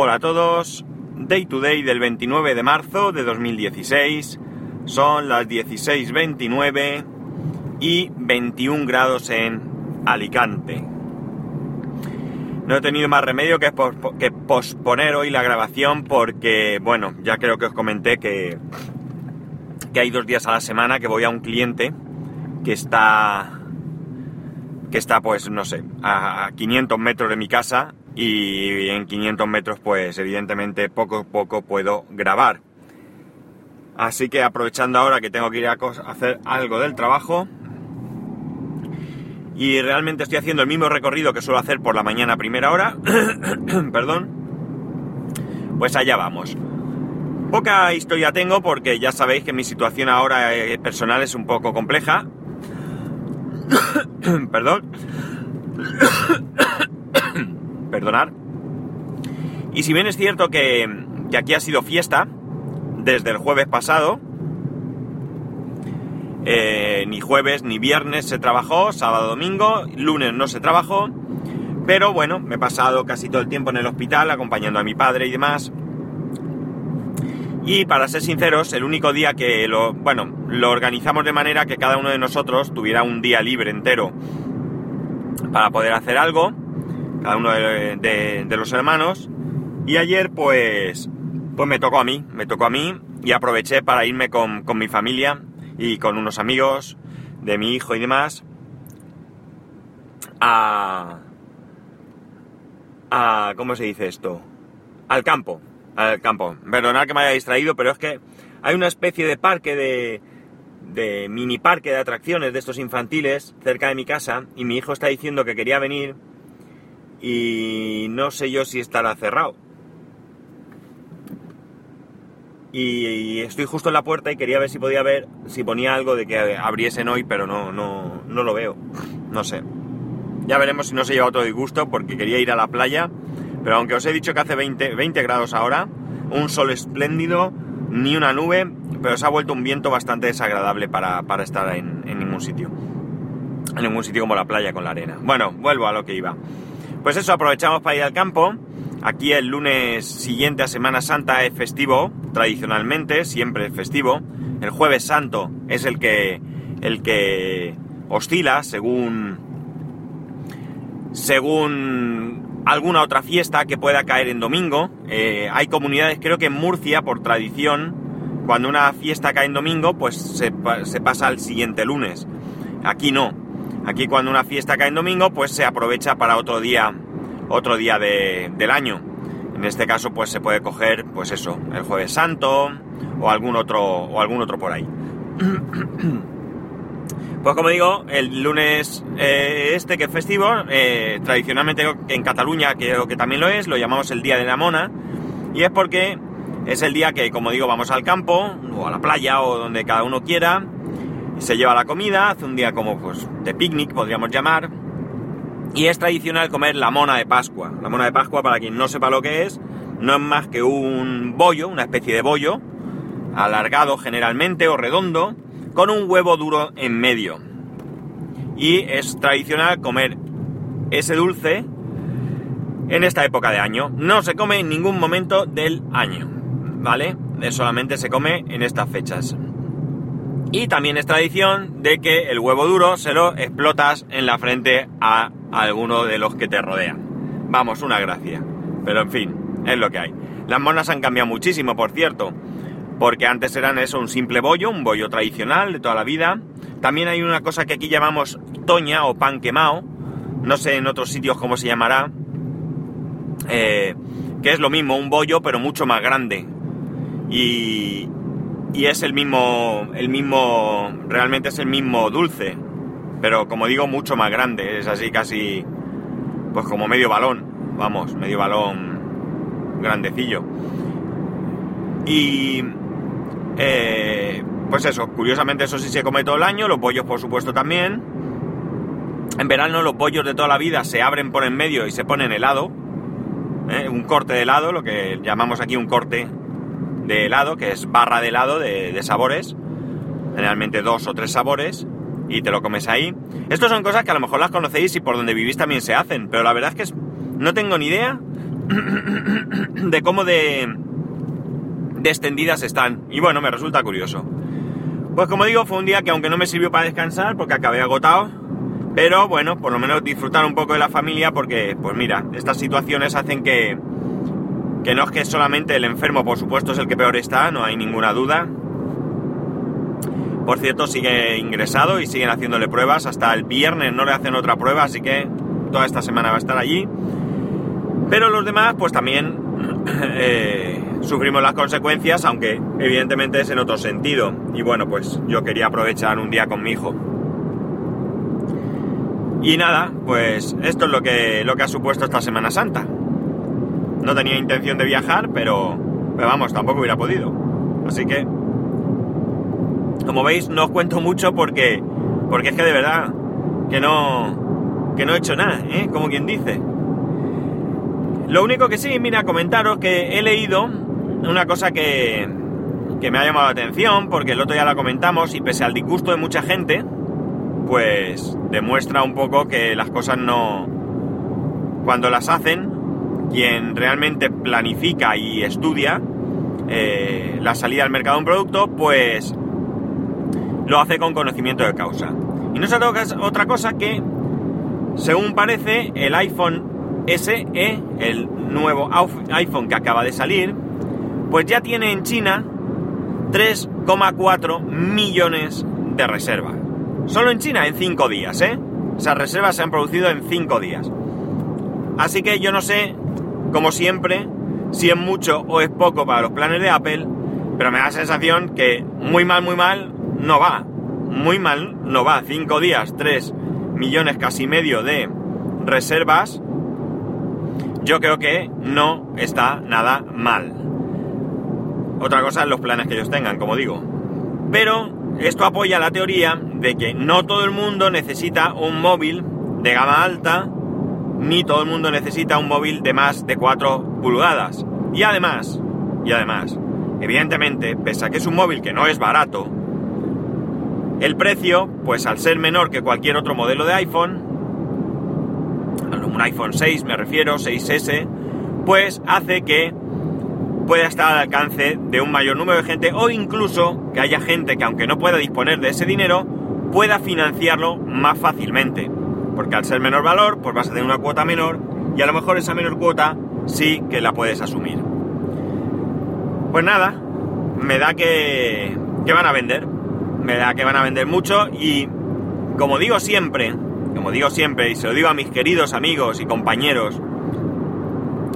Hola a todos, Day to Day del 29 de marzo de 2016, son las 16.29 y 21 grados en Alicante. No he tenido más remedio que, posponer hoy la grabación porque, bueno, ya creo que os comenté que, que hay dos días a la semana que voy a un cliente que está que está pues no sé a 500 metros de mi casa y en 500 metros pues evidentemente poco a poco puedo grabar. Así que aprovechando ahora que tengo que ir a hacer algo del trabajo y realmente estoy haciendo el mismo recorrido que suelo hacer por la mañana a primera hora, perdón, pues allá vamos. Poca historia tengo porque ya sabéis que mi situación ahora eh, personal es un poco compleja. perdón perdonar. Y si bien es cierto que, aquí ha sido fiesta, desde el jueves pasado, eh, ni jueves ni viernes se trabajó, sábado, domingo, lunes no se trabajó, pero bueno, me he pasado casi todo el tiempo en el hospital acompañando a mi padre y demás. Y para ser sinceros, el único día que lo, bueno, lo organizamos de manera que cada uno de nosotros tuviera un día libre entero para poder hacer algo cada uno de, los hermanos. Y ayer pues, pues me tocó a mí, me tocó a mí y aproveché para irme con, mi familia y con unos amigos de mi hijo y demás a... a ¿Cómo se dice esto? Al campo, al campo. Perdonad que me haya distraído, pero es que hay una especie de parque de, de mini parque de atracciones de estos infantiles cerca de mi casa y mi hijo está diciendo que quería venir y no sé yo si estará cerrado. Y, estoy justo en la puerta y quería ver si podía ver, si ponía algo de que abriesen hoy, pero no, no, no lo veo. No sé. Ya veremos si no se lleva otro disgusto porque quería ir a la playa, pero aunque os he dicho que hace 20, 20 grados ahora, un sol espléndido, ni una nube, pero se ha vuelto un viento bastante desagradable para, estar en, en ningún sitio. En ningún sitio como la playa con la arena. Bueno, vuelvo a lo que iba. Pues eso, aprovechamos para ir al campo. Aquí el lunes siguiente a Semana Santa es festivo, tradicionalmente, siempre es festivo. El jueves santo es el que, el que oscila según, según alguna otra fiesta que pueda caer en domingo. Eh, hay comunidades, creo que en Murcia, por tradición, cuando una fiesta cae en domingo, pues se, se pasa al siguiente lunes. Aquí no. Aquí cuando una fiesta cae en domingo, pues se aprovecha para otro día, otro día del año. En este caso, pues se puede coger, pues eso, el jueves santo o algún otro, o algún otro por ahí. Pues como digo, el lunes eh, este que es festivo, eh, tradicionalmente en Cataluña creo que también lo es, lo llamamos el Día de la Mona, y es porque es el día que, como digo, vamos al campo, o a la playa, o donde cada uno quiera, se lleva la comida, hace un día como pues de picnic, podríamos llamar, y es tradicional comer la mona de Pascua. La mona de Pascua, para quien no sepa lo que es, no es más que un bollo, una especie de bollo, alargado generalmente o redondo, con un huevo duro en medio. Y es tradicional comer ese dulce en esta época de año. No se come en ningún momento del año, ¿vale? Solamente se come en estas fechas. Y también es tradición de que el huevo duro se lo explotas en la frente a alguno de los que te rodean. Vamos, una gracia. Pero en fin, es lo que hay. Las monas han cambiado muchísimo, por cierto. Porque antes eran eso, un simple bollo, un bollo tradicional de toda la vida. También hay una cosa que aquí llamamos toña o pan quemado. No sé en otros sitios cómo se llamará. Eh, que es lo mismo, un bollo, pero mucho más grande. Y, y es el mismo, el mismo, realmente es el mismo dulce, pero como digo, mucho más grande, es así casi, pues como medio balón, vamos, medio balón grandecillo. Y, eh, pues eso, curiosamente eso sí se come todo el año, los pollos por supuesto también. En verano los pollos de toda la vida se abren por en medio y se ponen helado, ¿eh? un corte de helado, lo que llamamos aquí un corte de helado, que es barra de helado de, sabores, generalmente dos o tres sabores, y te lo comes ahí. Estas son cosas que a lo mejor las conocéis y por donde vivís también se hacen, pero la verdad es que no tengo ni idea de cómo de, de extendidas están. Y bueno, me resulta curioso. Pues como digo, fue un día que aunque no me sirvió para descansar, porque acabé agotado, pero bueno, por lo menos disfrutar un poco de la familia, porque, pues mira, estas situaciones hacen que, que no es que solamente el enfermo, por supuesto, es el que peor está, no hay ninguna duda. Por cierto, sigue ingresado y siguen haciéndole pruebas. Hasta el viernes no le hacen otra prueba, así que toda esta semana va a estar allí. Pero los demás, pues también eh, sufrimos las consecuencias, aunque evidentemente es en otro sentido. Y bueno, pues yo quería aprovechar un día con mi hijo. Y nada, pues esto es lo que, lo que ha supuesto esta Semana Santa. No tenía intención de viajar, pero, pero vamos, tampoco hubiera podido. Así que, como veis, no os cuento mucho porque, porque es que de verdad que no, que no he hecho nada, ¿eh? Como quien dice. Lo único que sí, mira, comentaros que he leído una cosa que, que me ha llamado la atención, porque el otro día la comentamos y pese al disgusto de mucha gente, pues demuestra un poco que las cosas no... Cuando las hacen, quien realmente planifica y estudia eh, la salida al mercado de un producto, pues lo hace con conocimiento de causa. Y no es otra cosa que, según parece, el iPhone SE, el nuevo iPhone que acaba de salir, pues ya tiene en China 3,4 millones de reservas. Solo en China en 5 días, ¿eh? Esas reservas se han producido en 5 días. Así que yo no sé, como siempre, si es mucho o es poco para los planes de Apple, pero me da la sensación que muy mal, muy mal no va. Muy mal no va. 5 días, 3 millones casi medio de reservas yo creo que no está nada mal. Otra cosa es los planes que ellos tengan, como digo. Pero esto apoya la teoría de que no todo el mundo necesita un móvil de gama alta, ni todo el mundo necesita un móvil de más de 4 pulgadas. Y además, y además, evidentemente, pese a que es un móvil que no es barato, el precio, pues al ser menor que cualquier otro modelo de iPhone, un iPhone 6 me refiero, 6S, pues hace que pueda estar al alcance de un mayor número de gente o incluso que haya gente que aunque no pueda disponer de ese dinero, pueda financiarlo más fácilmente. Porque al ser menor valor, pues vas a tener una cuota menor y a lo mejor esa menor cuota sí que la puedes asumir. Pues nada, me da que, que van a vender. Me da que van a vender mucho y como digo siempre, como digo siempre y se lo digo a mis queridos amigos y compañeros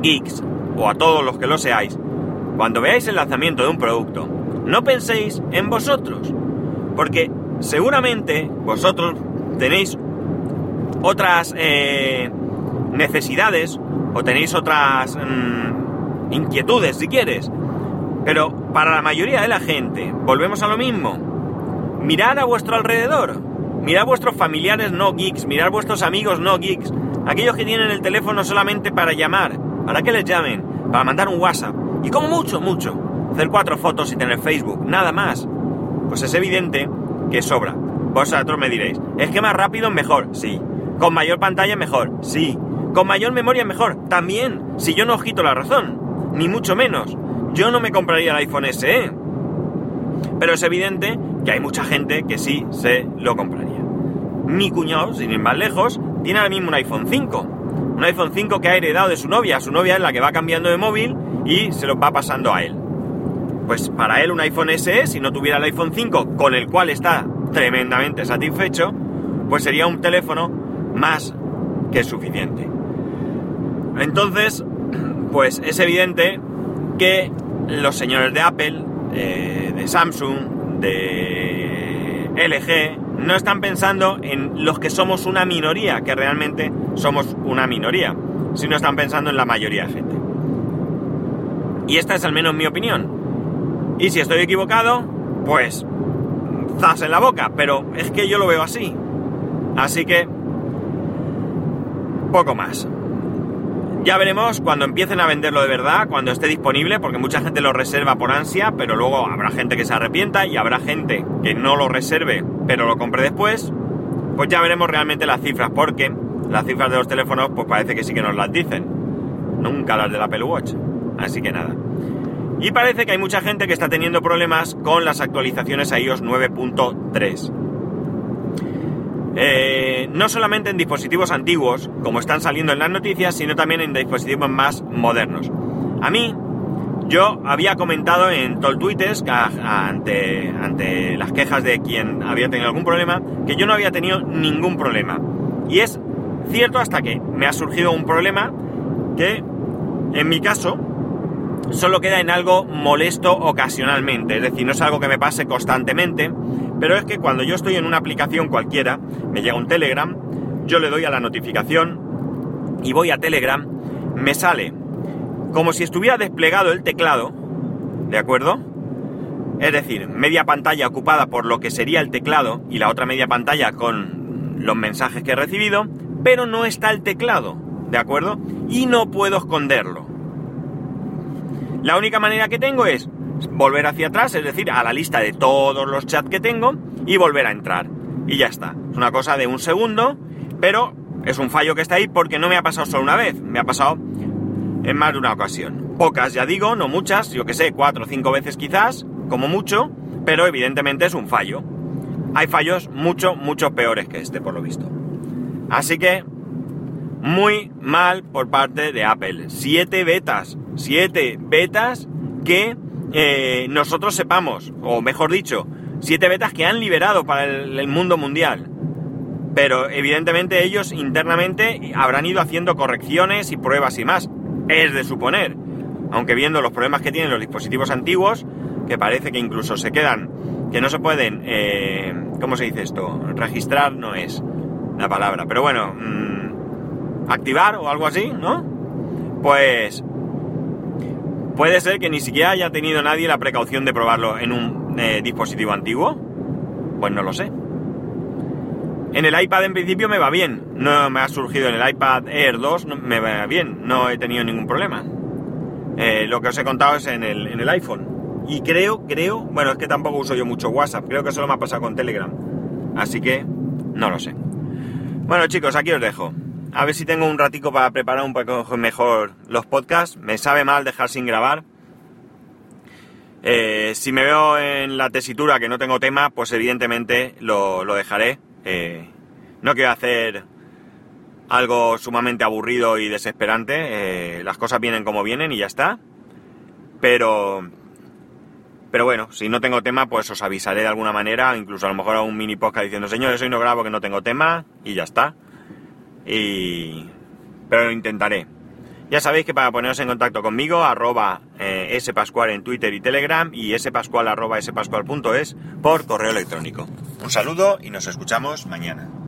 geeks o a todos los que lo seáis, cuando veáis el lanzamiento de un producto, no penséis en vosotros, porque seguramente vosotros tenéis otras eh, necesidades o tenéis otras mm, inquietudes si quieres, pero para la mayoría de la gente, volvemos a lo mismo, mirad a vuestro alrededor, Mirad vuestros familiares no geeks, mirad vuestros amigos no geeks, aquellos que tienen el teléfono solamente para llamar, para que les llamen, para mandar un WhatsApp, y como mucho, mucho, hacer cuatro fotos y tener Facebook, nada más. Pues es evidente que sobra. Vosotros me diréis, ¿es que más rápido mejor? Sí. ¿Con mayor pantalla mejor? Sí. ¿Con mayor memoria mejor? También. Si yo no os quito la razón. Ni mucho menos. Yo no me compraría el iPhone SE. Pero es evidente que hay mucha gente que sí se lo compraría. Mi cuñado, sin ir más lejos, tiene ahora mismo un iPhone 5. Un iPhone 5 que ha heredado de su novia. Su novia es la que va cambiando de móvil y se lo va pasando a él. Pues para él un iPhone SE, si no tuviera el iPhone 5, con el cual está tremendamente satisfecho, pues sería un teléfono más que suficiente. Entonces, pues es evidente que los señores de Apple, eh, de Samsung, de LG no están pensando en los que somos una minoría, que realmente somos una minoría, sino están pensando en la mayoría de gente. Y esta es al menos mi opinión. Y si estoy equivocado, pues zas en la boca, pero es que yo lo veo así. Así que poco más. Ya veremos cuando empiecen a venderlo de verdad, cuando esté disponible, porque mucha gente lo reserva por ansia, pero luego habrá gente que se arrepienta y habrá gente que no lo reserve, pero lo compre después. Pues ya veremos realmente las cifras, porque las cifras de los teléfonos, pues parece que sí que nos las dicen. nunca las del Apple Watch. Así que nada. Y parece que hay mucha gente que está teniendo problemas con las actualizaciones a iOS 9.3. Eh, no solamente en dispositivos antiguos, como están saliendo en las noticias, sino también en dispositivos más modernos. A mí, yo había comentado en Twitters ante, ante las quejas de quien había tenido algún problema, que yo no había tenido ningún problema. Y es cierto hasta que me ha surgido un problema que, en mi caso, solo queda en algo molesto ocasionalmente. Es decir, no es algo que me pase constantemente, pero es que cuando yo estoy en una aplicación cualquiera, me llega un Telegram, yo le doy a la notificación y voy a Telegram, me sale como si estuviera desplegado el teclado, ¿de acuerdo? Es decir, media pantalla ocupada por lo que sería el teclado y la otra media pantalla con los mensajes que he recibido, pero no está el teclado, ¿de acuerdo? Y no puedo esconderlo. La única manera que tengo es volver hacia atrás, es decir, a la lista de todos los chats que tengo y volver a entrar. Y ya está. Es una cosa de un segundo, pero es un fallo que está ahí porque no me ha pasado solo una vez, me ha pasado en más de una ocasión. Pocas, ya digo, no muchas, yo que sé, cuatro o cinco veces quizás, como mucho, pero evidentemente es un fallo. Hay fallos mucho, mucho peores que este, por lo visto. Así que, muy mal por parte de Apple. Siete betas, siete betas que eh, nosotros sepamos, o mejor dicho, siete betas que han liberado para el, mundo mundial. Pero evidentemente ellos internamente habrán ido haciendo correcciones y pruebas y más. Es de suponer. Aunque viendo los problemas que tienen los dispositivos antiguos, que parece que incluso se quedan, que no se pueden, eh, ¿cómo se dice esto? Registrar no es la palabra, pero bueno, mm, activar o algo así, ¿no? Pues Puede ser que ni siquiera haya tenido nadie la precaución de probarlo en un eh, dispositivo antiguo. Pues no lo sé. En el iPad en principio me va bien. No me ha surgido en el iPad Air 2, me va bien. No he tenido ningún problema. Eh, lo que os he contado es en el, en el iPhone. Y creo, creo, bueno, es que tampoco uso yo mucho WhatsApp. Creo que solo me ha pasado con Telegram. Así que no lo sé. Bueno chicos, aquí os dejo. A ver si tengo un ratico para preparar un poco mejor los podcasts. Me sabe mal dejar sin grabar. Eh, si me veo en la tesitura que no tengo tema, pues evidentemente lo, dejaré. Eh, no quiero hacer algo sumamente aburrido y desesperante. Eh, las cosas vienen como vienen y ya está. Pero, pero bueno, si no tengo tema, pues os avisaré de alguna manera. Incluso a lo mejor a un mini podcast diciendo, señores, hoy no grabo que no tengo tema y ya está. Y... Pero lo intentaré. Ya sabéis que para poneros en contacto conmigo, arroba eh, spascual en Twitter y Telegram y spascual arroba spascual.es por correo electrónico. Un saludo y nos escuchamos mañana.